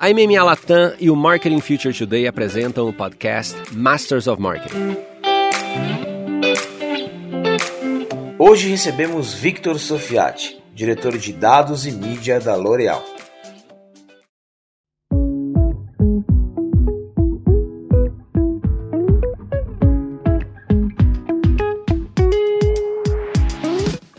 A MMA Latam e o Marketing Future Today apresentam o podcast Masters of Marketing. Hoje recebemos Victor Sofiati, diretor de dados e mídia da L'Oréal.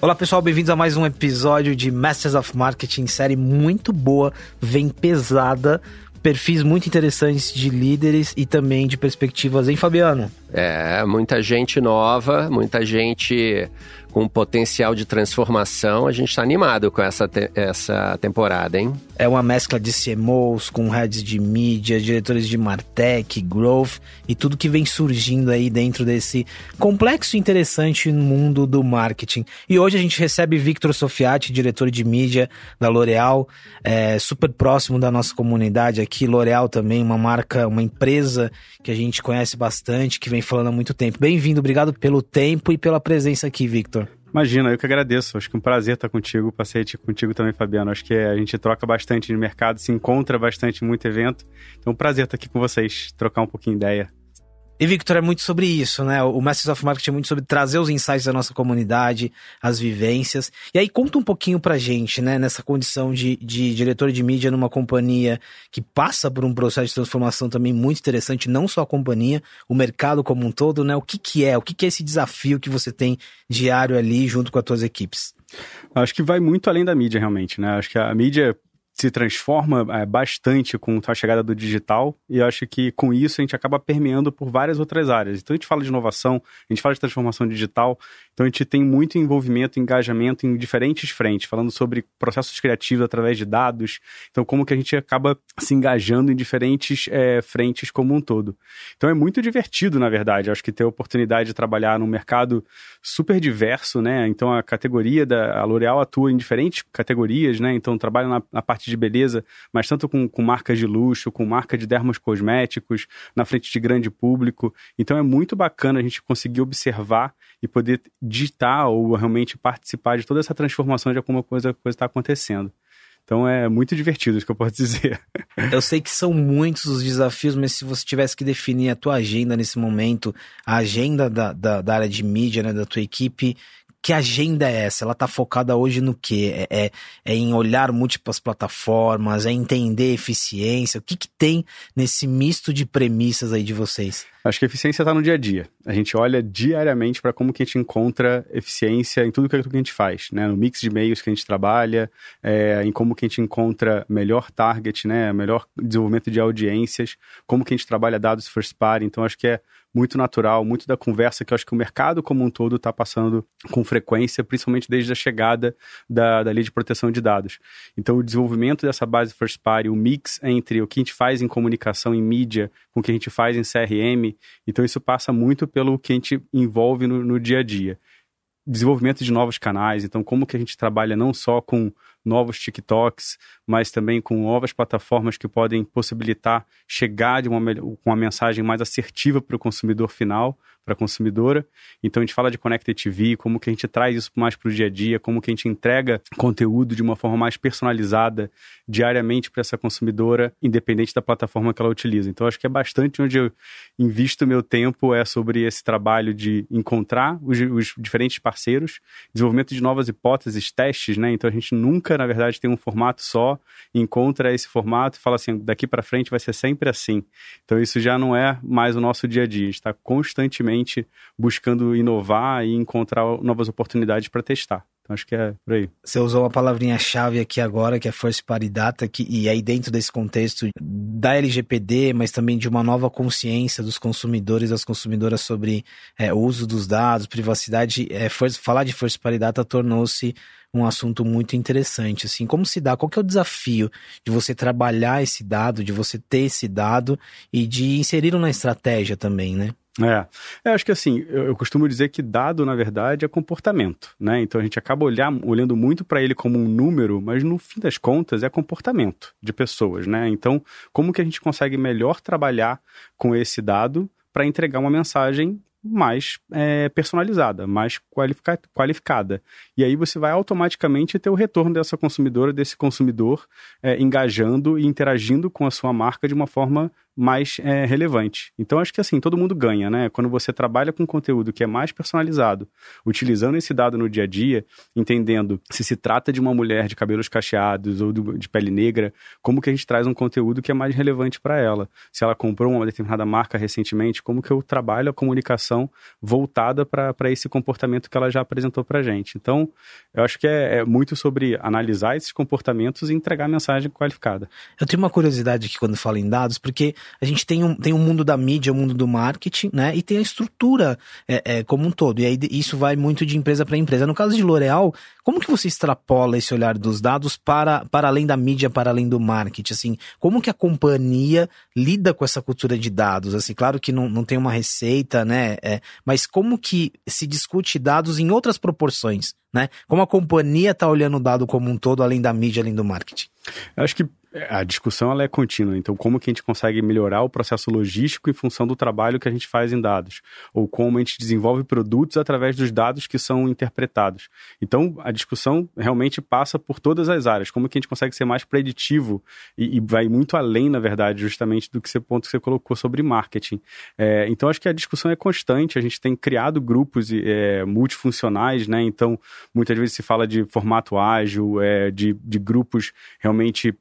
Olá pessoal, bem-vindos a mais um episódio de Masters of Marketing, série muito boa, vem pesada, perfis muito interessantes de líderes e também de perspectivas, hein, Fabiano? É, muita gente nova, muita gente com potencial de transformação. A gente está animado com essa, te essa temporada, hein? É uma mescla de CMOs com heads de mídia, diretores de Martech, Growth e tudo que vem surgindo aí dentro desse complexo e interessante mundo do marketing. E hoje a gente recebe Victor Sofiati, diretor de mídia da L'Oréal, é, super próximo da nossa comunidade aqui. L'Oréal também, uma marca, uma empresa que a gente conhece bastante, que vem falando há muito tempo. Bem-vindo, obrigado pelo tempo e pela presença aqui, Victor. Imagina, eu que agradeço. Acho que é um prazer estar contigo. Passei contigo também, Fabiano. Acho que a gente troca bastante no mercado, se encontra bastante em muito evento. Então, é um prazer estar aqui com vocês, trocar um pouquinho ideia. E Victor, é muito sobre isso, né? O Masters of Marketing é muito sobre trazer os insights da nossa comunidade, as vivências. E aí conta um pouquinho pra gente, né? Nessa condição de, de diretor de mídia numa companhia que passa por um processo de transformação também muito interessante, não só a companhia, o mercado como um todo, né? O que que é? O que que é esse desafio que você tem diário ali junto com as tuas equipes? Acho que vai muito além da mídia, realmente, né? Acho que a mídia se transforma é, bastante com a chegada do digital e eu acho que com isso a gente acaba permeando por várias outras áreas. Então a gente fala de inovação, a gente fala de transformação digital, então a gente tem muito envolvimento, engajamento em diferentes frentes, falando sobre processos criativos através de dados, então como que a gente acaba se engajando em diferentes é, frentes como um todo. Então é muito divertido, na verdade, acho que ter a oportunidade de trabalhar num mercado super diverso, né? Então a categoria da L'Oréal atua em diferentes categorias, né? Então trabalha na, na parte de beleza, mas tanto com, com marcas de luxo, com marca de dermos cosméticos, na frente de grande público. Então é muito bacana a gente conseguir observar e poder digitar ou realmente participar de toda essa transformação de alguma coisa que está acontecendo. Então é muito divertido, isso que eu posso dizer. Eu sei que são muitos os desafios, mas se você tivesse que definir a tua agenda nesse momento, a agenda da, da, da área de mídia, né, da tua equipe, que agenda é essa? Ela está focada hoje no quê? É, é, é, em olhar múltiplas plataformas, é entender eficiência? O que, que tem nesse misto de premissas aí de vocês? Acho que a eficiência está no dia a dia. A gente olha diariamente para como que a gente encontra eficiência em tudo que a gente faz, né? No mix de meios que a gente trabalha, é, em como que a gente encontra melhor target, né? Melhor desenvolvimento de audiências, como que a gente trabalha dados first party. Então, acho que é muito natural, muito da conversa que eu acho que o mercado como um todo está passando com frequência, principalmente desde a chegada da, da lei de proteção de dados. Então, o desenvolvimento dessa base first party, o mix entre o que a gente faz em comunicação, em mídia, com o que a gente faz em CRM, então isso passa muito pelo que a gente envolve no, no dia a dia desenvolvimento de novos canais, então como que a gente trabalha não só com novos TikToks, mas também com novas plataformas que podem possibilitar chegar de uma, com uma mensagem mais assertiva para o consumidor final, para a consumidora. Então a gente fala de Connected TV, como que a gente traz isso mais para o dia a dia, como que a gente entrega conteúdo de uma forma mais personalizada diariamente para essa consumidora, independente da plataforma que ela utiliza. Então acho que é bastante onde eu invisto meu tempo é sobre esse trabalho de encontrar os, os diferentes parceiros, desenvolvimento de novas hipóteses, testes, né? Então a gente nunca, na verdade, tem um formato só, encontra esse formato e fala assim, daqui para frente vai ser sempre assim. Então isso já não é mais o nosso dia a dia, está constantemente buscando inovar e encontrar novas oportunidades para testar. Então, acho que é por aí. Você usou uma palavrinha-chave aqui agora, que é First Party Data, que, e aí dentro desse contexto da LGPD, mas também de uma nova consciência dos consumidores, das consumidoras sobre é, o uso dos dados, privacidade, é, first, falar de First Party Data tornou-se um assunto muito interessante, assim, como se dá, qual que é o desafio de você trabalhar esse dado, de você ter esse dado e de inserir na estratégia também, né? É, eu acho que assim, eu, eu, costumo dizer que dado, na verdade, é comportamento, né? Então a gente acaba olhar, olhando muito para ele como um número, mas no fim das contas é comportamento de pessoas, né? Então, como que a gente consegue melhor trabalhar com esse dado para entregar uma mensagem mais é, personalizada, mais qualifica qualificada. E aí você vai automaticamente ter o retorno dessa consumidora, desse consumidor, é, engajando e interagindo com a sua marca de uma forma mais é, relevante. Então acho que assim, todo mundo ganha, né? Quando você trabalha com conteúdo que é mais personalizado, utilizando esse dado no dia a dia, entendendo se se trata de uma mulher de cabelos cacheados ou de pele negra, como que a gente traz um conteúdo que é mais relevante para ela. Se ela comprou uma determinada marca recentemente, como que eu trabalho a comunicação voltada para esse comportamento que ela já apresentou para gente. Então, eu acho que é, é muito sobre analisar esses comportamentos e entregar mensagem qualificada. Eu tenho uma curiosidade aqui quando falo em dados, porque a gente tem um, tem um mundo da mídia, o um mundo do marketing, né? E tem a estrutura é, é, como um todo. E aí isso vai muito de empresa para empresa. No caso de L'Oréal, como que você extrapola esse olhar dos dados para, para além da mídia, para além do marketing? Assim, como que a companhia lida com essa cultura de dados? Assim, claro que não, não tem uma receita, né? É, mas como que se discute dados em outras proporções? Né? Como a companhia está olhando o dado como um todo, além da mídia, além do marketing? Eu acho que a discussão ela é contínua. Então, como que a gente consegue melhorar o processo logístico em função do trabalho que a gente faz em dados? Ou como a gente desenvolve produtos através dos dados que são interpretados? Então, a discussão realmente passa por todas as áreas. Como que a gente consegue ser mais preditivo e, e vai muito além, na verdade, justamente do que você, ponto que você colocou sobre marketing. É, então, acho que a discussão é constante. A gente tem criado grupos é, multifuncionais, né? Então, muitas vezes se fala de formato ágil, é, de, de grupos realmente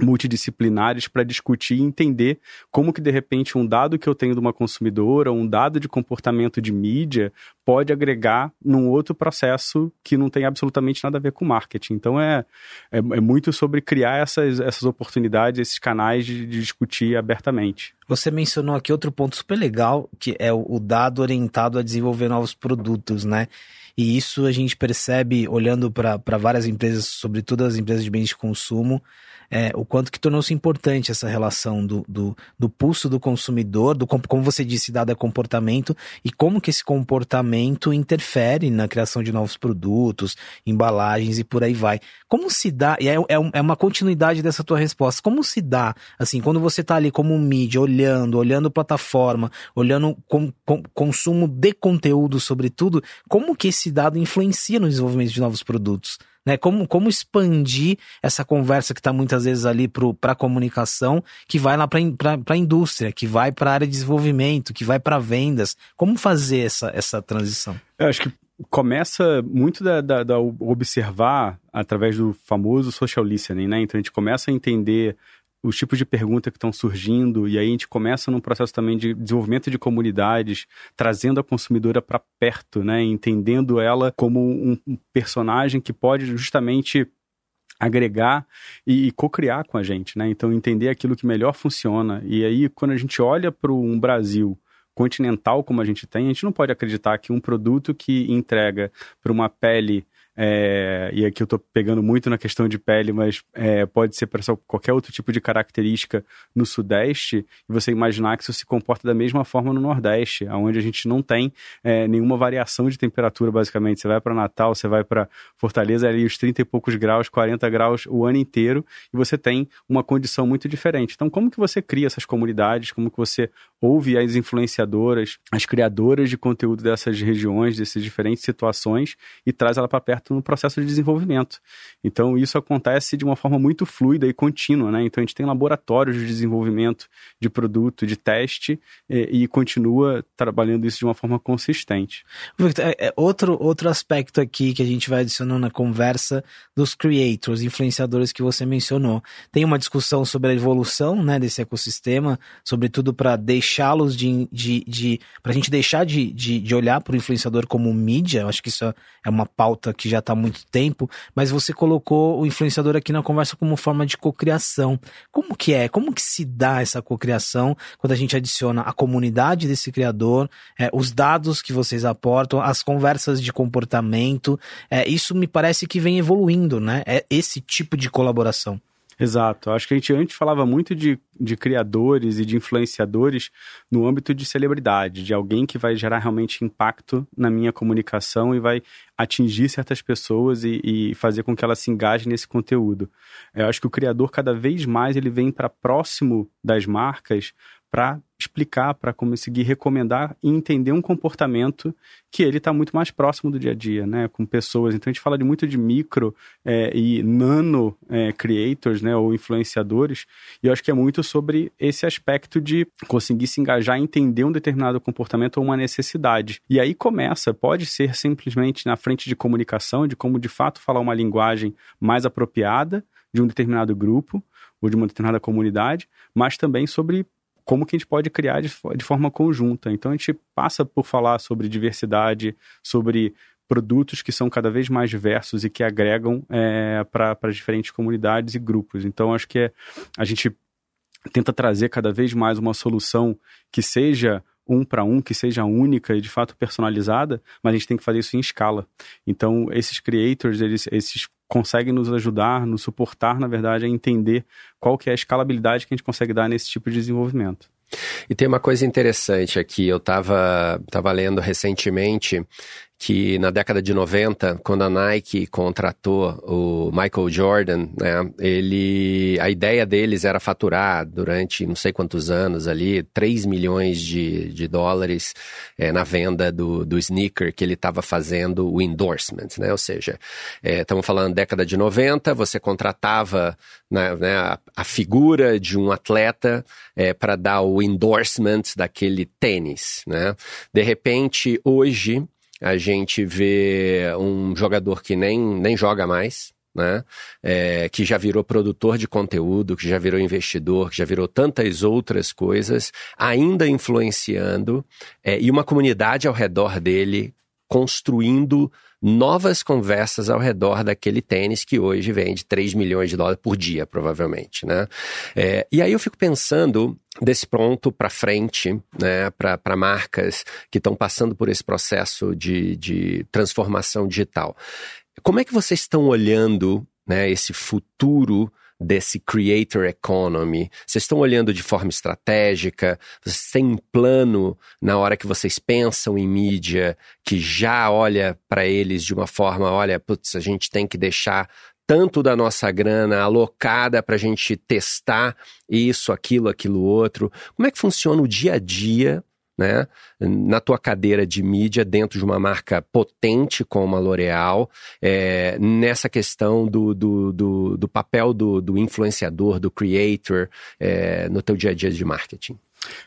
multidisciplinares para discutir e entender como que de repente um dado que eu tenho de uma consumidora, um dado de comportamento de mídia pode agregar num outro processo que não tem absolutamente nada a ver com marketing. Então é, é, é muito sobre criar essas, essas oportunidades, esses canais de, de, discutir abertamente. Você mencionou aqui outro ponto super legal, que é o, o dado orientado a desenvolver novos produtos, né? E isso a gente percebe olhando para várias empresas, sobretudo as empresas de bens de consumo, é, o quanto que tornou-se importante essa relação do, do, do, pulso do consumidor, do como você disse, dado é comportamento, e como que esse comportamento interfere na criação de novos produtos, embalagens e por aí vai. Como se dá, e é, é, é uma continuidade dessa tua resposta, como se dá, assim, quando você está ali como mídia, olhando, olhando plataforma, olhando com, com, consumo de conteúdo sobretudo, como que esse dado influencia no desenvolvimento de novos produtos? Né? Como, como expandir essa conversa que está muitas vezes ali para a comunicação, que vai lá para a indústria, que vai para a área de desenvolvimento, que vai para vendas. Como fazer essa, essa transição? Eu acho que começa muito da, da, da, observar através do famoso social listening, né? Então a gente começa a entender os tipos de pergunta que estão surgindo, e aí a gente começa num processo também de desenvolvimento de comunidades, trazendo a consumidora para perto, né? Entendendo ela como um personagem que pode justamente agregar e, e co-criar com a gente, né? Então entender aquilo que melhor funciona. E aí quando a gente olha para um Brasil continental como a gente tem, a gente não pode acreditar que um produto que entrega para uma pele é, e aqui eu estou pegando muito na questão de pele, mas é, pode ser para qualquer outro tipo de característica no Sudeste, e você imaginar que isso se comporta da mesma forma no Nordeste, onde a gente não tem é, nenhuma variação de temperatura, basicamente. Você vai para Natal, você vai para Fortaleza, ali os 30 e poucos graus, 40 graus o ano inteiro, e você tem uma condição muito diferente. Então, como que você cria essas comunidades? Como que você ouve as influenciadoras, as criadoras de conteúdo dessas regiões, dessas diferentes situações, e traz ela para perto no processo de desenvolvimento. Então, isso acontece de uma forma muito fluida e contínua, né? Então, a gente tem laboratórios de desenvolvimento de produto, de teste, e, e continua trabalhando isso de uma forma consistente. Victor, é, é outro, outro aspecto aqui que a gente vai adicionando na conversa dos creators, influenciadores que você mencionou. Tem uma discussão sobre a evolução né, desse ecossistema, sobretudo para deixá-los de, de, de para a gente deixar de, de, de olhar para o influenciador como mídia. Eu acho que isso é uma pauta que já já está há muito tempo, mas você colocou o influenciador aqui na conversa como forma de cocriação. Como que é? Como que se dá essa cocriação quando a gente adiciona a comunidade desse criador, é, os dados que vocês aportam, as conversas de comportamento? É, isso me parece que vem evoluindo, né? É esse tipo de colaboração. Exato. Acho que a gente antes falava muito de, de criadores e de influenciadores no âmbito de celebridade, de alguém que vai gerar realmente impacto na minha comunicação e vai atingir certas pessoas e, e fazer com que elas se engajem nesse conteúdo. Eu acho que o criador cada vez mais ele vem para próximo das marcas para explicar, para conseguir recomendar e entender um comportamento que ele está muito mais próximo do dia a dia, né, com pessoas. Então a gente fala de muito de micro é, e nano é, creators, né, ou influenciadores, e eu acho que é muito sobre esse aspecto de conseguir se engajar entender um determinado comportamento ou uma necessidade. E aí começa, pode ser simplesmente na frente de comunicação, de como de fato falar uma linguagem mais apropriada de um determinado grupo ou de uma determinada comunidade, mas também sobre como que a gente pode criar de, de forma conjunta. Então a gente passa por falar sobre diversidade, sobre produtos que são cada vez mais diversos e que agregam é, para diferentes comunidades e grupos. Então acho que é, a gente tenta trazer cada vez mais uma solução que seja um para um, que seja única e de fato personalizada, mas a gente tem que fazer isso em escala. Então, esses creators, eles, esses conseguem nos ajudar, nos suportar, na verdade, a entender qual que é a escalabilidade que a gente consegue dar nesse tipo de desenvolvimento. E tem uma coisa interessante aqui, eu estava tava lendo recentemente que na década de 90, quando a Nike contratou o Michael Jordan, né, ele, a ideia deles era faturar durante não sei quantos anos ali, 3 milhões de, de dólares é, na venda do, do sneaker que ele estava fazendo o endorsement, né, ou seja, estamos é, falando década de 90, você contratava né, né, a, a, figura de um atleta é, para dar o endorsement daquele tênis, né, de repente hoje a gente vê um jogador que nem, nem joga mais, né? É, que já virou produtor de conteúdo, que já virou investidor, que já virou tantas outras coisas, ainda influenciando, é, e uma comunidade ao redor dele construindo novas conversas ao redor daquele tênis que hoje vende 3 milhões de dólares por dia, provavelmente, né? É, e aí eu fico pensando desse pronto para frente, né, para marcas que estão passando por esse processo de, de transformação digital. Como é que vocês estão olhando né, esse futuro desse creator economy? Vocês estão olhando de forma estratégica? Vocês têm um plano na hora que vocês pensam em mídia que já olha para eles de uma forma, olha, putz, a gente tem que deixar tanto da nossa grana alocada para a gente testar isso, aquilo, aquilo outro. Como é que funciona o dia a dia né, na tua cadeira de mídia dentro de uma marca potente como a L'Oréal, é, nessa questão do, do, do, do papel do, do, influenciador, do creator é, no teu dia a dia de marketing?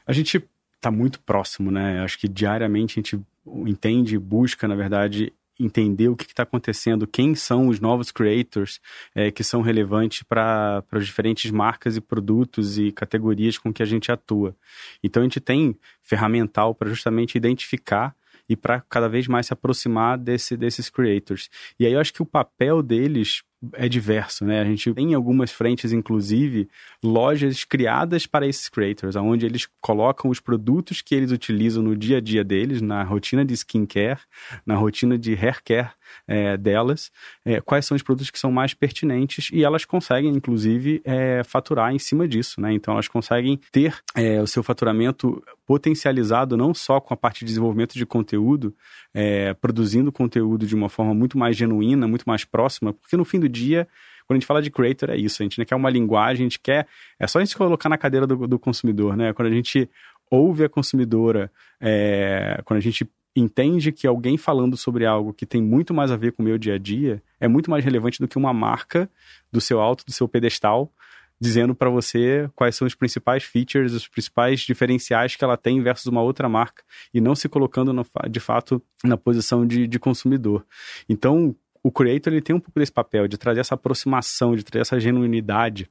A gente está muito próximo, né? Acho que diariamente a gente entende, busca, na verdade, entender o que está acontecendo, quem são os novos creators é, que são relevantes para as diferentes marcas e produtos e categorias com que a gente atua. Então a gente tem ferramental para justamente identificar e para cada vez mais se aproximar desse, desses creators. E aí eu acho que o papel deles é diverso, né? A gente tem em algumas frentes, inclusive, lojas criadas para esses creators, onde eles colocam os produtos que eles utilizam no dia a dia deles, na rotina de skincare, na rotina de hair care é, delas, é, quais são os produtos que são mais pertinentes e elas conseguem, inclusive, é, faturar em cima disso, né? Então elas conseguem ter é, o seu faturamento potencializado não só com a parte de desenvolvimento de conteúdo, é, produzindo conteúdo de uma forma muito mais genuína, muito mais próxima, porque no fim do dia quando a gente fala de creator, é isso. A gente quer uma linguagem, a gente quer. É só a gente colocar na cadeira do, do consumidor, né? Quando a gente ouve a consumidora, é, quando a gente entende que alguém falando sobre algo que tem muito mais a ver com o meu dia a dia é muito mais relevante do que uma marca do seu alto, do seu pedestal, dizendo para você quais são os principais features, os principais diferenciais que ela tem versus uma outra marca e não se colocando no, de fato na posição de, de consumidor. Então, o creator ele tem um pouco desse papel de trazer essa aproximação, de trazer essa genuinidade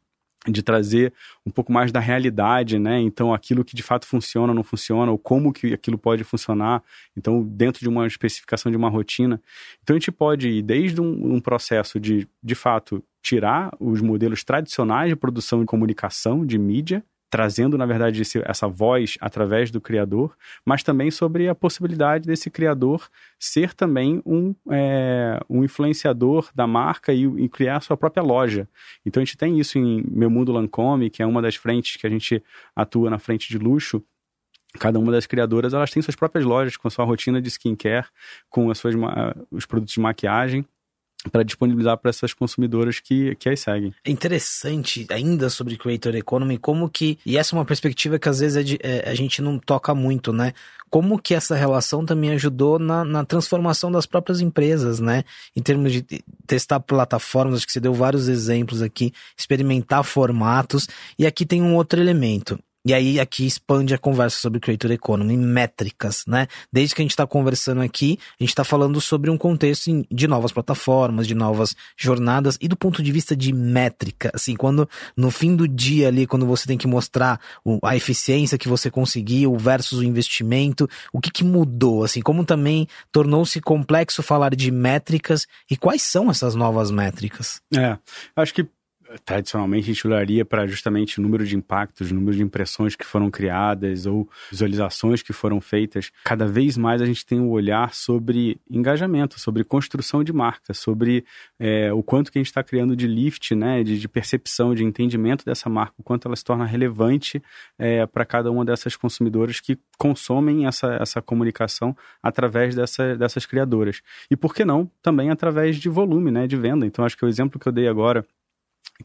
de trazer um pouco mais da realidade, né? Então, aquilo que de fato funciona, não funciona, ou como que aquilo pode funcionar. Então, dentro de uma especificação de uma rotina. Então, a gente pode ir desde um, um processo de, de fato, tirar os modelos tradicionais de produção e comunicação, de mídia, trazendo, na verdade, esse, essa voz através do criador, mas também sobre a possibilidade desse criador ser também um, é, um influenciador da marca e, e, criar sua própria loja. Então a gente tem isso em Meu Mundo Lancome, que é uma das frentes que a gente atua na frente de luxo, cada uma das criadoras elas têm suas próprias lojas com a sua rotina de skincare, com as suas, os produtos de maquiagem para disponibilizar para essas consumidoras que, que as seguem. É interessante ainda sobre Creator Economy, como que, e essa é uma perspectiva que às vezes é de, é, a gente não toca muito, né? Como que essa relação também ajudou na, na transformação das próprias empresas, né? Em termos de testar plataformas, acho que você deu vários exemplos aqui, experimentar formatos, e aqui tem um outro elemento. E aí aqui expande a conversa sobre Creator Economy, métricas, né? Desde que a gente está conversando aqui, a gente está falando sobre um contexto de novas plataformas, de novas jornadas e do ponto de vista de métrica, assim, quando no fim do dia ali, quando você tem que mostrar a eficiência que você conseguiu versus o investimento, o que que mudou, assim, como também tornou-se complexo falar de métricas e quais são essas novas métricas? É, acho que tradicionalmente a gente olharia para justamente o número de impactos, o número de impressões que foram criadas ou visualizações que foram feitas. Cada vez mais a gente tem um olhar sobre engajamento, sobre construção de marca, sobre é, o quanto que a gente está criando de lift, né, de, de, percepção, de entendimento dessa marca, o quanto ela se torna relevante é, para cada uma dessas consumidoras que consomem essa, essa comunicação através dessa, dessas criadoras. E por que não também através de volume, né, de venda. Então acho que o exemplo que eu dei agora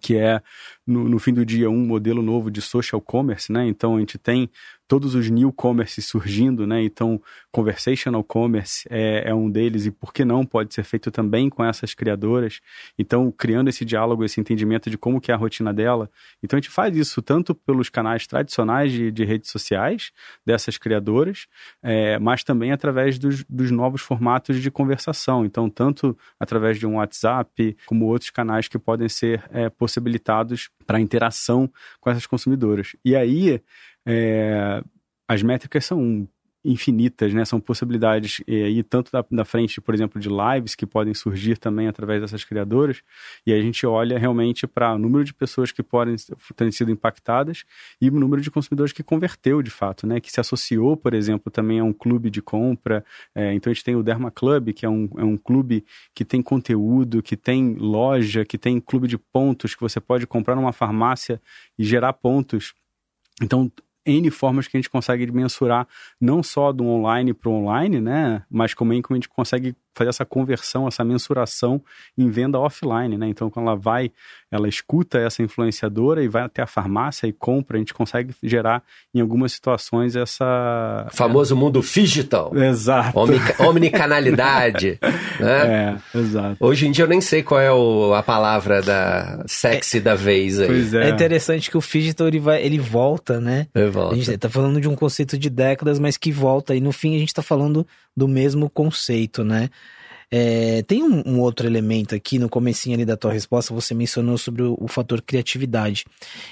que é no, no, fim do dia um modelo novo de social commerce, né? Então a gente tem todos os new commerce surgindo, né? Então conversational commerce é, é, um deles e por que não pode ser feito também com essas criadoras. Então criando esse diálogo, esse entendimento de como que é a rotina dela. Então a gente faz isso tanto pelos canais tradicionais de, de redes sociais dessas criadoras, é, mas também através dos, dos novos formatos de conversação. Então tanto através de um WhatsApp como outros canais que podem ser é, possibilitados para interação com essas consumidoras. E aí, é, as métricas são infinitas, né? São possibilidades e aí tanto da, da, frente, por exemplo, de lives que podem surgir também através dessas criadoras. E a gente olha realmente para o número de pessoas que podem ter sido impactadas e o número de consumidores que converteu de fato, né? Que se associou, por exemplo, também a um clube de compra. É, então a gente tem o Derma Club, que é um, é um clube que tem conteúdo, que tem loja, que tem clube de pontos que você pode comprar numa farmácia e gerar pontos. Então, N formas que a gente consegue mensurar não só do online para o online, né? Mas como, como a gente consegue fazer essa conversão, essa mensuração em venda offline, né? Então, quando ela vai, ela escuta essa influenciadora e vai até a farmácia e compra, a gente consegue gerar em algumas situações essa... O famoso mundo digital. Exato. Omnicanalidade. né? É, exato. Hoje em dia eu nem sei qual é o, a palavra da sexy é, da vez aí. Pois é. é interessante que o digital ele, vai, ele volta, né? Ele volta. A gente tá falando de um conceito de décadas, mas que volta. E no fim a gente tá falando do mesmo conceito, né? É, tem um, um, outro elemento aqui no comecinho ali da tua resposta, você mencionou sobre o, o, fator criatividade.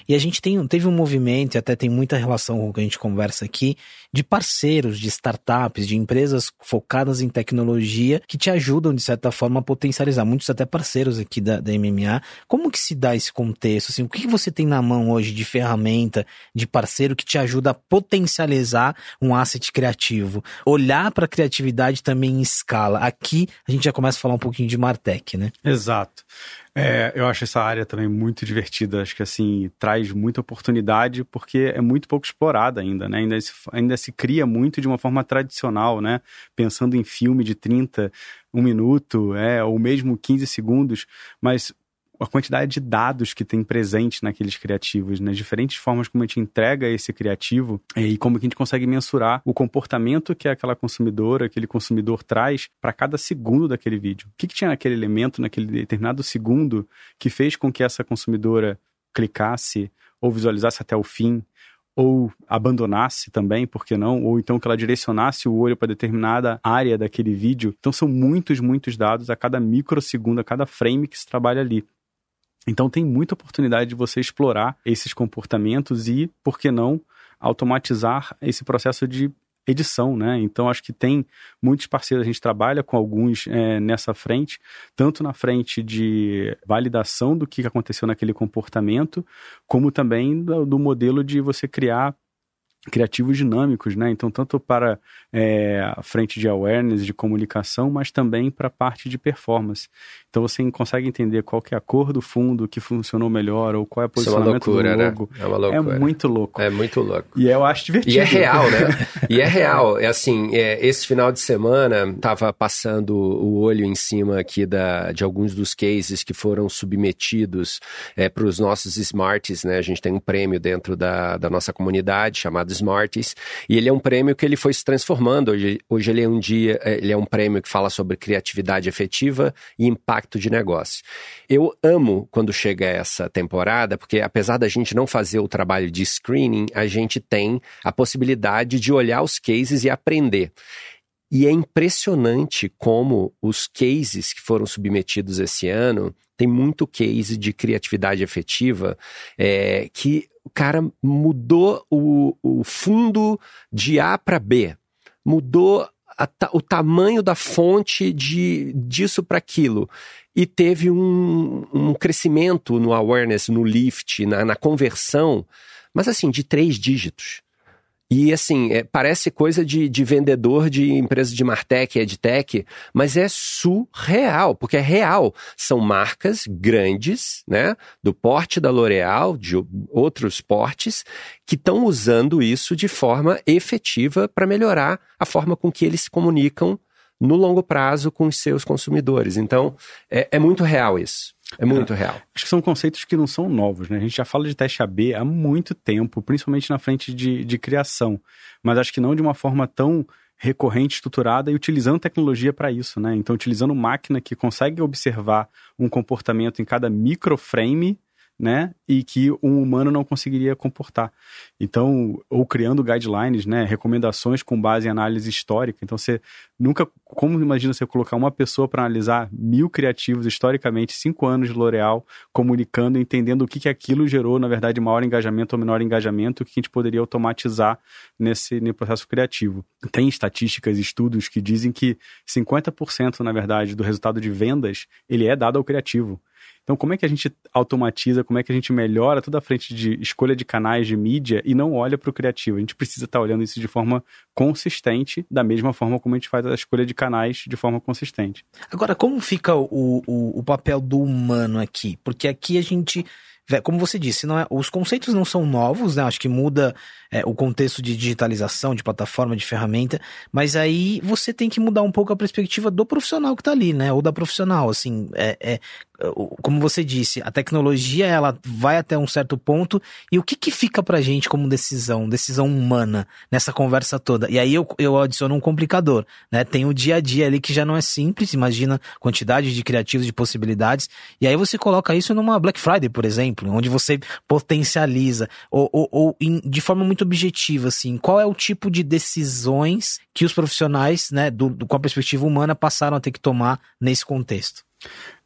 E a gente tem, teve um movimento, e até tem muita relação com o que a gente conversa aqui, de parceiros, de startups, de empresas focadas em tecnologia que te ajudam, de certa forma, a potencializar. Muitos até parceiros aqui da, da MMA. Como que se dá esse contexto? Assim, o que você tem na mão hoje de ferramenta, de parceiro que te ajuda a potencializar um asset criativo? Olhar para a criatividade também em escala. Aqui a gente já começa a falar um pouquinho de Martech, né? Exato. É, eu acho essa área também muito divertida. Acho que assim traz muita oportunidade porque é muito pouco explorada ainda, né? Ainda se, ainda se cria muito de uma forma tradicional, né? Pensando em filme de 30, um minuto, é, ou mesmo 15 segundos, mas a quantidade de dados que tem presente naqueles criativos, nas né? diferentes formas como a gente entrega esse criativo eh, e como que a gente consegue mensurar o comportamento que aquela consumidora, aquele consumidor traz para cada segundo daquele vídeo. O que, que tinha naquele elemento, naquele determinado segundo, que fez com que essa consumidora clicasse ou visualizasse até o fim, ou abandonasse também, por que não? Ou então que ela direcionasse o olho para determinada área daquele vídeo. Então são muitos, muitos dados a cada microsegundo, a cada frame que se trabalha ali. Então tem muita oportunidade de você explorar esses comportamentos e, por que não, automatizar esse processo de edição, né? Então acho que tem muitos parceiros, a gente trabalha com alguns é, nessa frente, tanto na frente de validação do que aconteceu naquele comportamento, como também do, do modelo de você criar criativos dinâmicos, né? Então, tanto para é, a frente de awareness, de comunicação, mas também para a parte de performance. Então, você consegue entender qual que é a cor do fundo que funcionou melhor, ou qual é o posicionamento Isso é uma loucura, do logo. Né? É uma loucura. É muito louco. É muito louco. E eu acho divertido. E é real, né? e é real. É assim, é, esse final de semana, tava passando o olho em cima aqui da, de alguns dos cases que foram submetidos é, para os nossos smarts, né? A gente tem um prêmio dentro da, da nossa comunidade chamado Smarties, e ele é um prêmio que ele foi se transformando. Hoje, hoje ele é um dia, é, ele é um prêmio que fala sobre criatividade efetiva e impacto de negócio. Eu amo quando chega essa temporada, porque apesar da gente não fazer o trabalho de screening, a gente tem a possibilidade de olhar os cases e aprender. E é impressionante como os cases que foram submetidos esse ano tem muito case de criatividade efetiva é, que cara mudou o, o fundo de A para B, mudou a, o tamanho da fonte de, disso para aquilo. E teve um, um crescimento no awareness, no lift, na, na conversão, mas assim, de três dígitos. E assim, é, parece coisa de, de vendedor de empresa de Martech, EdTech, mas é surreal, porque é real. São marcas grandes, né? Do porte da L'Oréal, de outros portes, que estão usando isso de forma efetiva para melhorar a forma com que eles se comunicam no longo prazo com os seus consumidores. Então, é, é muito real isso. É muito real. Acho que são conceitos que não são novos, né? A gente já fala de teste AB há muito tempo, principalmente na frente de, de criação. Mas acho que não de uma forma tão recorrente, estruturada e utilizando tecnologia para isso, né? Então, utilizando máquina que consegue observar um comportamento em cada microframe né? E que um humano não conseguiria comportar. Então, ou criando guidelines, né? Recomendações com base em análise histórica. Então, você nunca. Como imagina você colocar uma pessoa para analisar mil criativos historicamente, cinco anos de L'Oréal, comunicando, entendendo o que, que aquilo gerou, na verdade, maior engajamento ou menor engajamento, o que a gente poderia automatizar nesse, nesse processo criativo. Tem estatísticas, estudos que dizem que 50%, na verdade, do resultado de vendas ele é dado ao criativo. Então, como é que a gente automatiza, como é que a gente melhora toda a frente de escolha de canais de mídia e não olha para o criativo? A gente precisa estar tá olhando isso de forma consistente, da mesma forma como a gente faz a escolha de canais de forma consistente. Agora, como fica o, o, o papel do humano aqui? Porque aqui a gente como você disse, não é, os conceitos não são novos, né? Acho que muda é, o contexto de digitalização, de plataforma, de ferramenta, mas aí você tem que mudar um pouco a perspectiva do profissional que está ali, né? Ou da profissional, assim, é, é, como você disse, a tecnologia ela vai até um certo ponto e o que que fica pra gente como decisão, decisão humana nessa conversa toda? E aí eu, eu adiciono um complicador, né? Tem o dia a dia ali que já não é simples, imagina quantidade de criativos, de possibilidades, e aí você coloca isso numa Black Friday, por exemplo, onde você potencializa, ou, ou, ou em, de forma muito objetiva, assim, qual é o tipo de decisões que os profissionais, né, do, do, com a perspectiva humana passaram a ter que tomar nesse contexto?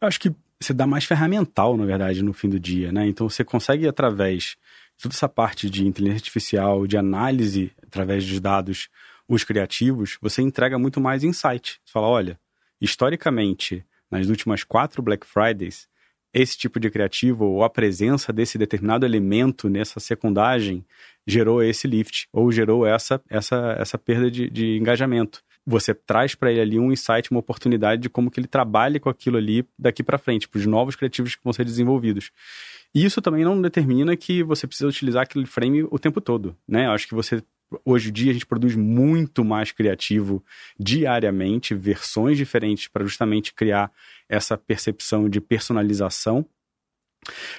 Acho que você dá mais ferramental, na verdade, no fim do dia, né? Então você consegue, através de toda essa parte de inteligência artificial, de análise através de dados, os criativos, você entrega muito mais insight. Você fala, olha, historicamente, nas últimas quatro Black Fridays, esse tipo de criativo ou a presença desse determinado elemento nessa secundagem gerou esse lift ou gerou essa, essa, essa perda de, de engajamento você traz para ele ali um insight, uma oportunidade de como que ele trabalha com aquilo ali daqui para frente, para os novos criativos que vão ser desenvolvidos. E isso também não determina que você precisa utilizar aquele frame o tempo todo, né? Eu acho que você hoje em dia a gente produz muito mais criativo diariamente, versões diferentes para justamente criar essa percepção de personalização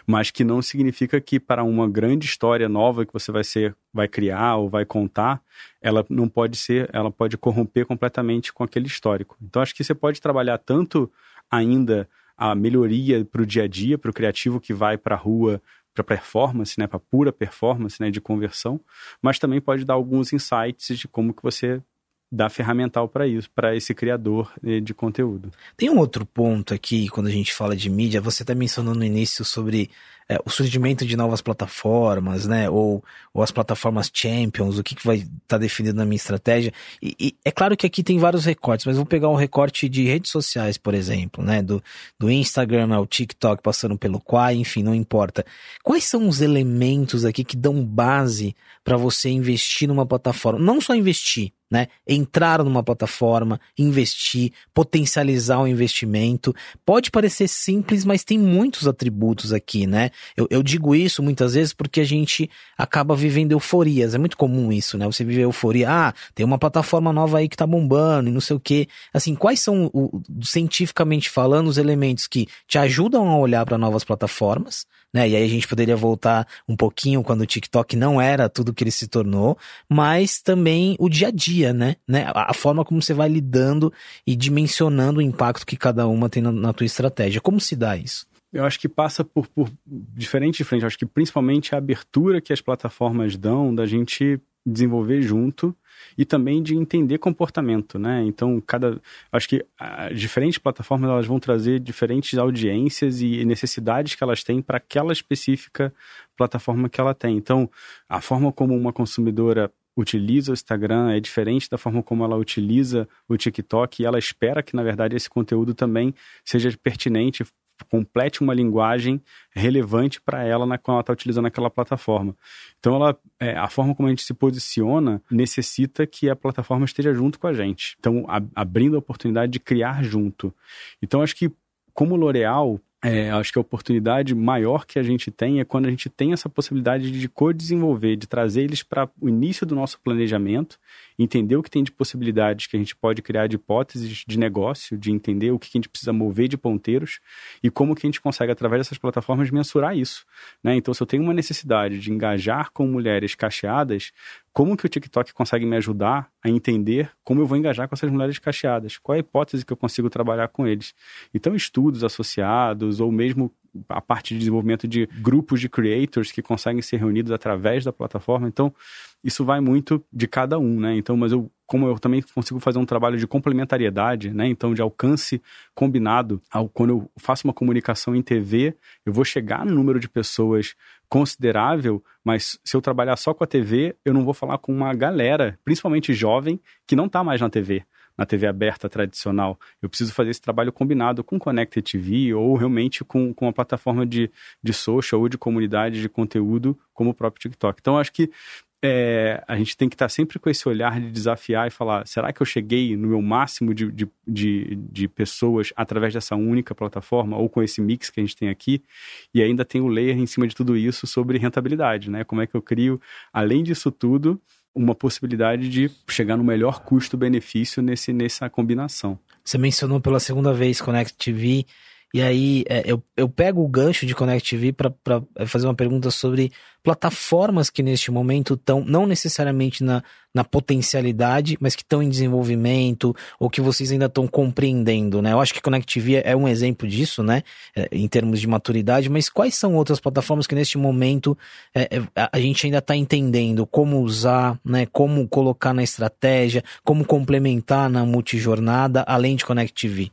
mas que não significa que para uma grande história nova que você vai ser, vai criar ou vai contar, ela não pode ser, ela pode corromper completamente com aquele histórico. Então acho que você pode trabalhar tanto ainda a melhoria para o dia a dia, para o criativo que vai para a rua, para performance, né, para pura performance, né, de conversão, mas também pode dar alguns insights de como que você dar ferramental para isso, para esse criador eh, de conteúdo. Tem um outro ponto aqui, quando a gente fala de mídia, você até mencionou no início sobre é, o surgimento de novas plataformas, né? Ou, ou as plataformas champions, o que, que vai estar tá definido na minha estratégia. E, e, é claro que aqui tem vários recortes, mas vou pegar um recorte de redes sociais, por exemplo, né? Do, do Instagram ao TikTok, passando pelo Quai, enfim, não importa. Quais são os elementos aqui que dão base para você investir numa plataforma? Não só investir, né? Entrar numa plataforma, investir, potencializar o investimento. Pode parecer simples, mas tem muitos atributos aqui, né? Eu, eu, digo isso muitas vezes porque a gente acaba vivendo euforias. É muito comum isso, né? Você vive euforia. Ah, tem uma plataforma nova aí que tá bombando e não sei o quê. Assim, quais são, o, cientificamente falando, os elementos que te ajudam a olhar para novas plataformas, né? E aí a gente poderia voltar um pouquinho quando o TikTok não era tudo que ele se tornou, mas também o dia a dia, né? né? A forma como você vai lidando e dimensionando o impacto que cada uma tem na, na tua estratégia. Como se dá isso? Eu acho que passa por, por diferente de frente. Eu acho que principalmente a abertura que as plataformas dão da gente desenvolver junto e também de entender comportamento, né? Então, cada acho que a, diferentes plataformas elas vão trazer diferentes audiências e necessidades que elas têm para aquela específica plataforma que ela tem. Então, a forma como uma consumidora utiliza o Instagram é diferente da forma como ela utiliza o TikTok e ela espera que, na verdade, esse conteúdo também seja pertinente, complete uma linguagem relevante para ela na, quando ela está utilizando aquela plataforma. Então, ela, é, a forma como a gente se posiciona necessita que a plataforma esteja junto com a gente. Então, a, abrindo a oportunidade de criar junto. Então, acho que como L'Oréal, é, acho que a oportunidade maior que a gente tem é quando a gente tem essa possibilidade de co-desenvolver, de trazer eles para o início do nosso planejamento, entender o que tem de possibilidades que a gente pode criar de hipóteses de negócio, de entender o que a gente precisa mover de ponteiros e como que a gente consegue, através dessas plataformas, mensurar isso. Né? Então, se eu tenho uma necessidade de engajar com mulheres cacheadas, como que o TikTok consegue me ajudar a entender como eu vou engajar com essas mulheres cacheadas? Qual é a hipótese que eu consigo trabalhar com eles? Então, estudos associados ou mesmo a parte de desenvolvimento de grupos de creators que conseguem ser reunidos através da plataforma. Então, isso vai muito de cada um, né? Então, mas eu, como eu também consigo fazer um trabalho de complementariedade, né? Então, de alcance combinado, ao, quando eu faço uma comunicação em TV, eu vou chegar no número de pessoas considerável, mas se eu trabalhar só com a TV, eu não vou falar com uma galera, principalmente jovem, que não está mais na TV na TV aberta tradicional. Eu preciso fazer esse trabalho combinado com Connected TV ou realmente com, com uma plataforma de, de social ou de comunidade de conteúdo como o próprio TikTok. Então, acho que é, a gente tem que estar sempre com esse olhar de desafiar e falar: será que eu cheguei no meu máximo de, de, de, de, pessoas através dessa única plataforma ou com esse mix que a gente tem aqui? E ainda tem o layer em cima de tudo isso sobre rentabilidade, né? Como é que eu crio, além disso tudo, uma possibilidade de chegar no melhor custo-benefício nesse, nessa combinação. Você mencionou pela segunda vez Connect TV, e aí é, eu, eu pego o gancho de Connect para fazer uma pergunta sobre plataformas que neste momento estão, não necessariamente na, na potencialidade, mas que estão em desenvolvimento ou que vocês ainda estão compreendendo, né? Eu acho que Connect é um exemplo disso, né? É, em termos de maturidade, mas quais são outras plataformas que neste momento é, é a gente ainda está entendendo como usar, né? Como colocar na estratégia, como complementar na multijornada, além de Connect?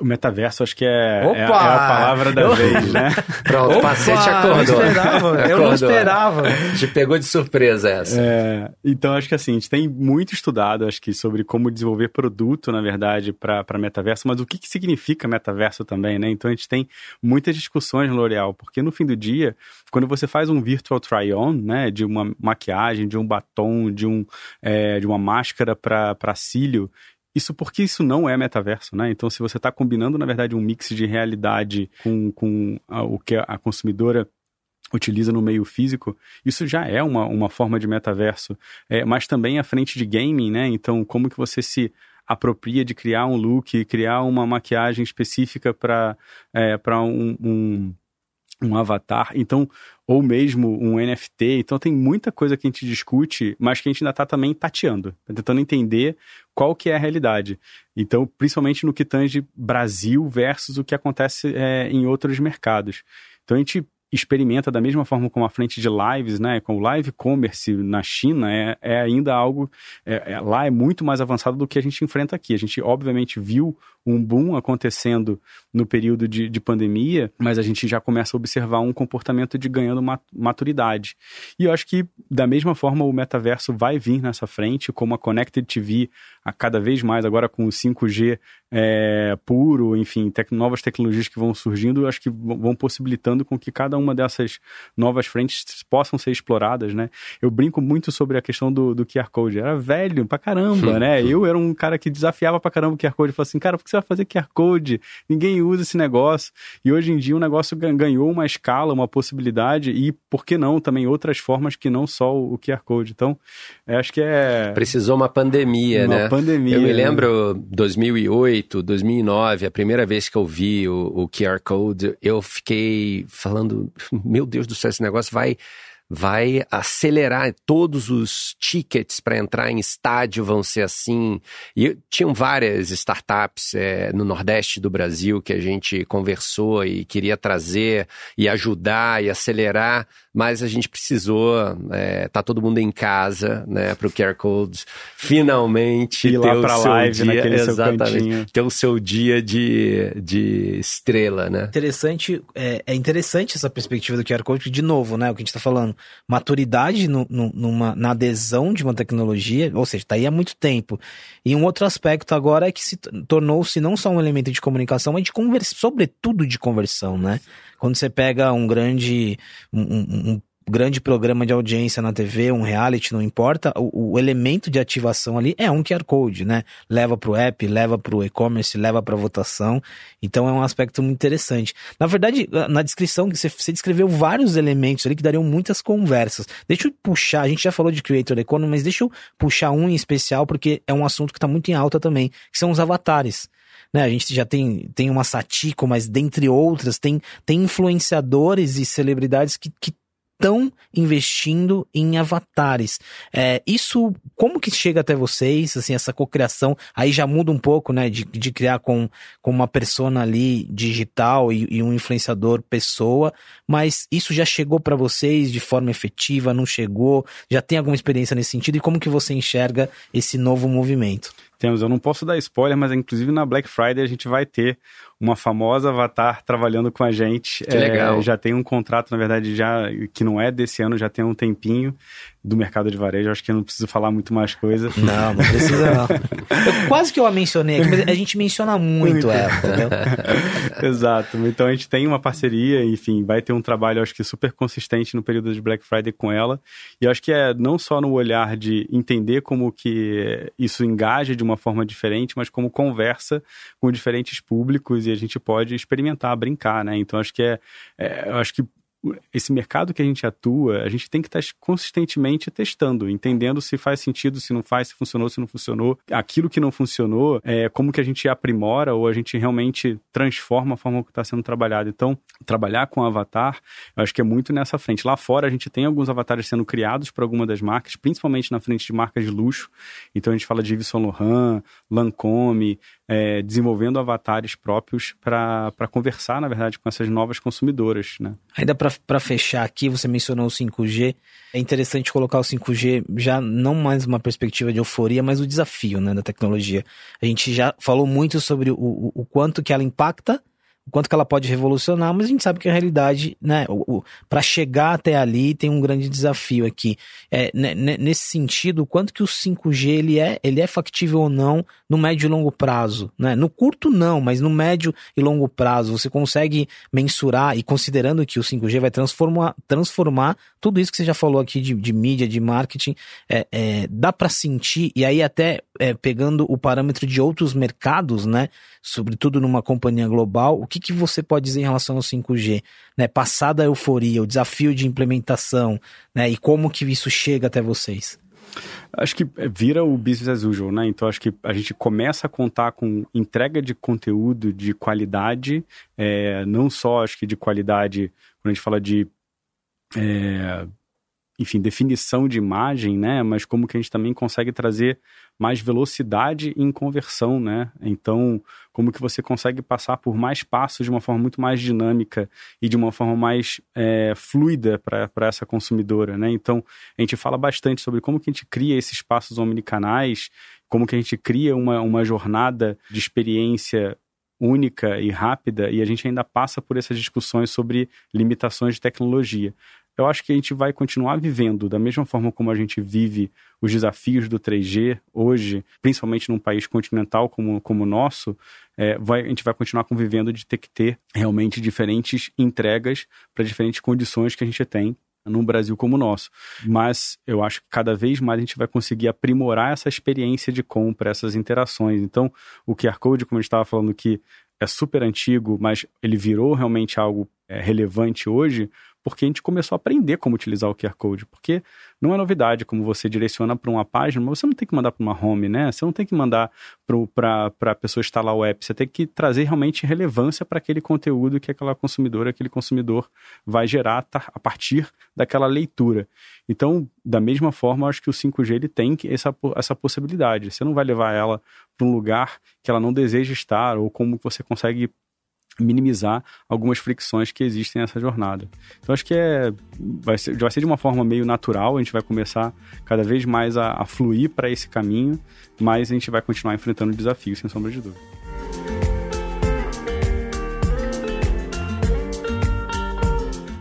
O metaverso acho que é, é, é a palavra da vez, né? Pronto, Opa, te acordou. Eu não esperava. Eu não esperava. Te pegou de surpresa essa. É, então, acho que assim, a gente tem muito estudado, acho que, sobre como desenvolver produto, na verdade, para metaverso, mas o que, que significa metaverso também, né? Então, a gente tem muitas discussões no L'Oréal, porque no fim do dia, quando você faz um virtual try-on, né, de uma maquiagem, de um batom, de, um, é, de uma máscara para cílio, isso porque isso não é metaverso, né? Então, se você está combinando, na verdade, um mix de realidade com, com a, o que a consumidora utiliza no meio físico, isso já é uma, uma forma de metaverso. É, mas também a frente de gaming, né? Então, como que você se apropria de criar um look, criar uma maquiagem específica para é, um, um um avatar, então, ou mesmo um NFT. Então tem muita coisa que a gente discute, mas que a gente ainda está também tateando, tá tentando entender qual que é a realidade. Então, principalmente no que tange Brasil versus o que acontece é, em outros mercados. Então a gente experimenta da mesma forma como a frente de lives, né, com o live commerce na China, é, é ainda algo, é, é, lá é muito mais avançado do que a gente enfrenta aqui. A gente, obviamente, viu um boom acontecendo no período de, de pandemia, mas a gente já começa a observar um comportamento de ganhando maturidade. E eu acho que, da mesma forma, o metaverso vai vir nessa frente, como a Connected TV, a cada vez mais, agora com o 5G é, puro, enfim, tec novas tecnologias que vão surgindo, acho que vão possibilitando com que cada uma dessas novas frentes possam ser exploradas, né? Eu brinco muito sobre a questão do, do QR Code. Era velho pra caramba, né? Eu era um cara que desafiava pra caramba o QR Code. Falava assim, cara, por que você vai fazer QR Code? Ninguém usa esse negócio. E hoje em dia o negócio ganhou uma escala, uma possibilidade e, por que não, também outras formas que não só o QR Code. Então, acho que é... Precisou uma pandemia, uma né? pandemia. Eu me né? lembro 2008, 2008, 2009, a primeira vez que eu vi o, o QR Code, eu fiquei falando: meu Deus do céu, esse negócio vai vai acelerar. Todos os tickets para entrar em estádio vão ser assim. E tinham várias startups é, no Nordeste do Brasil que a gente conversou e queria trazer e ajudar e acelerar, mas a gente precisou, é, tá todo mundo em casa, né, para o QR Code finalmente Ir ter lá o seu live dia, naquele seu exatamente, cantinho. ter o seu dia de, de estrela, né? Interessante, é, é interessante essa perspectiva do QR Code, de novo, né, o que a gente está falando, maturidade no, no, numa, na adesão de uma tecnologia, ou seja, está aí há muito tempo. E um outro aspecto agora é que se tornou-se não só um elemento de comunicação, mas de conversa, sobretudo de conversão, né? Quando você pega um grande, um, um, grande programa de audiência na TV, um reality, não importa, o, o elemento de ativação ali é um QR Code, né? Leva para o app, leva para o e-commerce, leva para votação. Então é um aspecto muito interessante. Na verdade, na descrição, você, você descreveu vários elementos ali que dariam muitas conversas. Deixa eu puxar, a gente já falou de Creator Economy, mas deixa eu puxar um em especial, porque é um assunto que está muito em alta também, que são os avatares. Né, a gente já tem, tem uma Satiko, mas dentre outras, tem, tem influenciadores e celebridades que, que estão investindo em avatares. É, isso, como que chega até vocês, assim, essa cocriação? Aí já muda um pouco, né, de, de criar com, com uma persona ali digital e, e um influenciador pessoa, mas isso já chegou para vocês de forma efetiva, não chegou? Já tem alguma experiência nesse sentido? E como que você enxerga esse novo movimento? Temos, eu não posso dar spoiler, mas inclusive na Black Friday a gente vai ter uma famosa avatar trabalhando com a gente. Que legal. É, já tem um contrato, na verdade, já que não é desse ano, já tem um tempinho do mercado de varejo. Acho que eu não preciso falar muito mais coisa. Não, não precisa não. Eu, quase que eu a mencionei aqui, mas a gente menciona muito ela, entendeu? Exato. Então a gente tem uma parceria, enfim, vai ter um trabalho, acho que super consistente no período de Black Friday com ela. E acho que é não só no olhar de entender como que isso engaja de uma forma diferente, mas como conversa com diferentes públicos e a gente pode experimentar, brincar, né? Então acho que é, é acho que esse mercado que a gente atua, a gente tem que estar consistentemente testando, entendendo se faz sentido, se não faz, se funcionou, se não funcionou. Aquilo que não funcionou, é, como que a gente aprimora ou a gente realmente transforma a forma que está sendo trabalhado. Então, trabalhar com avatar, eu acho que é muito nessa frente. Lá fora, a gente tem alguns avatares sendo criados por alguma das marcas, principalmente na frente de marcas de luxo. Então, a gente fala de Yves Saint Laurent, Lancôme, é, desenvolvendo avatares próprios para conversar, na verdade, com essas novas consumidoras. Né? Ainda para fechar aqui, você mencionou o 5G. É interessante colocar o 5G já não mais uma perspectiva de euforia, mas o desafio né, da tecnologia. A gente já falou muito sobre o, o, o quanto que ela impacta o quanto que ela pode revolucionar, mas a gente sabe que a realidade, né, para chegar até ali tem um grande desafio aqui. É, né, nesse sentido, o quanto que o 5G ele é, ele é factível ou não no médio e longo prazo, né? No curto não, mas no médio e longo prazo você consegue mensurar e considerando que o 5G vai transformar, transformar tudo isso que você já falou aqui de, de mídia, de marketing, é, é, dá para sentir e aí até é, pegando o parâmetro de outros mercados, né? Sobretudo numa companhia global, o que, que você pode dizer em relação ao 5G? Né? Passada a euforia, o desafio de implementação, né? E como que isso chega até vocês? Acho que vira o business as usual, né? Então acho que a gente começa a contar com entrega de conteúdo de qualidade, é, não só acho que de qualidade, quando a gente fala de é, enfim, definição de imagem, né? Mas como que a gente também consegue trazer mais velocidade em conversão, né? Então, como que você consegue passar por mais passos de uma forma muito mais dinâmica e de uma forma mais é, fluida para essa consumidora, né? Então, a gente fala bastante sobre como que a gente cria esses passos omnicanais, como que a gente cria uma, uma jornada de experiência única e rápida e a gente ainda passa por essas discussões sobre limitações de tecnologia eu acho que a gente vai continuar vivendo da mesma forma como a gente vive os desafios do 3G hoje, principalmente num país continental como, como o nosso, é, vai, a gente vai continuar convivendo de ter que ter realmente diferentes entregas para diferentes condições que a gente tem num Brasil como o nosso. Mas eu acho que cada vez mais a gente vai conseguir aprimorar essa experiência de compra, essas interações. Então, o QR Code, como a gente estava falando que é super antigo, mas ele virou realmente algo é, relevante hoje, porque a gente começou a aprender como utilizar o QR Code, porque não é novidade como você direciona para uma página, mas você não tem que mandar para uma home, né? Você não tem que mandar para a pessoa instalar o app, você tem que trazer realmente relevância para aquele conteúdo que aquela consumidora, aquele consumidor vai gerar a partir daquela leitura. Então, da mesma forma, acho que o 5G ele tem essa, essa possibilidade. Você não vai levar ela para um lugar que ela não deseja estar, ou como você consegue minimizar algumas fricções que existem nessa jornada. Então acho que é vai ser, vai ser de uma forma meio natural, a gente vai começar cada vez mais a, a fluir para esse caminho, mas a gente vai continuar enfrentando desafios, sem sombra de dúvida.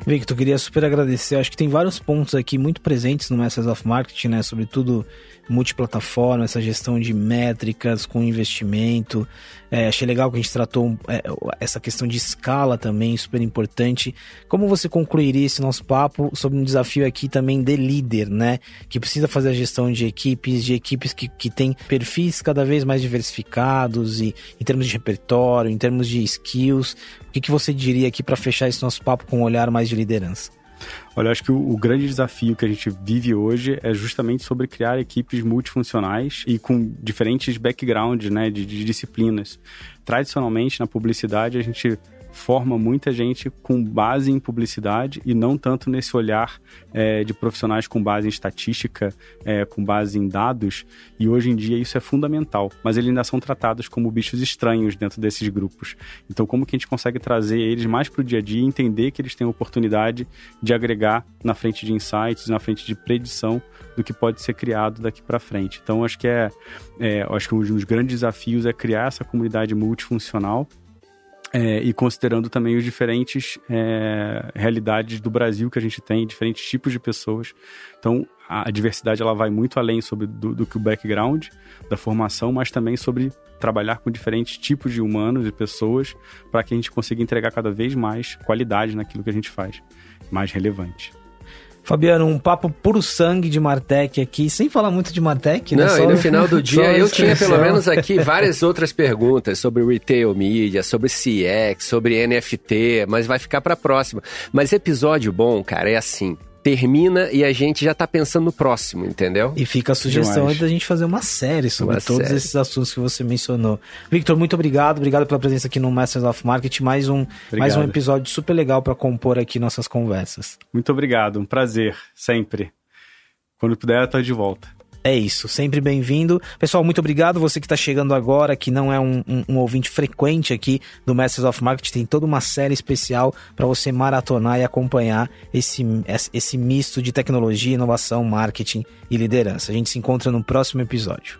Victor, queria super agradecer. Acho que tem vários pontos aqui muito presentes no Masters of Marketing, né? Sobretudo multiplataforma, essa gestão de métricas com investimento. É, achei legal que a gente tratou é, essa questão de escala também, super importante. Como você concluiria esse nosso papo sobre um desafio aqui também de líder, né? Que precisa fazer a gestão de equipes, de equipes que, que têm perfis cada vez mais diversificados e em termos de repertório, em termos de skills. O que, que você diria aqui para fechar esse nosso papo com um olhar mais de liderança? Olha, eu acho que o, o, grande desafio que a gente vive hoje é justamente sobre criar equipes multifuncionais e com diferentes backgrounds, né, de, de disciplinas. Tradicionalmente, na publicidade, a gente forma muita gente com base em publicidade e não tanto nesse olhar é, de profissionais com base em estatística, é, com base em dados. E hoje em dia isso é fundamental, mas eles ainda são tratados como bichos estranhos dentro desses grupos. Então, como que a gente consegue trazer eles mais para o dia a dia e entender que eles têm a oportunidade de agregar na frente de insights, na frente de predição do que pode ser criado daqui para frente. Então, acho que é, é, acho que um dos grandes desafios é criar essa comunidade multifuncional é, e considerando também os diferentes é, realidades do Brasil que a gente tem, diferentes tipos de pessoas. Então, a, diversidade ela vai muito além sobre do, do que o background da formação, mas também sobre trabalhar com diferentes tipos de humanos e pessoas para que a gente consiga entregar cada vez mais qualidade naquilo que a gente faz, mais relevante. Fabiano, um papo puro sangue de Martech aqui, sem falar muito de Martech, né? Não, Só... e no final do dia eu tinha pelo menos aqui várias outras perguntas sobre retail media, sobre CX, sobre NFT, mas vai ficar para próxima. Mas episódio bom, cara, é assim termina e a gente já tá pensando no próximo, entendeu? E fica a sugestão da gente fazer uma série sobre uma todos série. esses assuntos que você mencionou. Victor, muito obrigado, obrigado pela presença aqui no Masters of Market, mais um, mais um episódio super legal para compor aqui nossas conversas. Muito obrigado, um prazer, sempre. Quando puder, eu tô de volta. É isso, sempre bem-vindo. Pessoal, muito obrigado. Você que está chegando agora, que não é um, um, um, ouvinte frequente aqui do Masters of Marketing, tem toda uma série especial para você maratonar e acompanhar esse, esse misto de tecnologia, inovação, marketing e liderança. A gente se encontra no próximo episódio.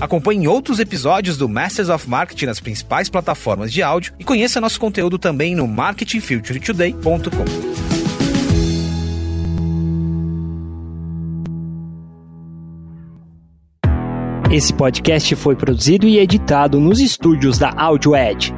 Acompanhe outros episódios do Masters of Marketing nas principais plataformas de áudio e conheça nosso conteúdo também no marketingfuturetoday.com. Esse podcast foi produzido e editado nos estúdios da Audio Edge.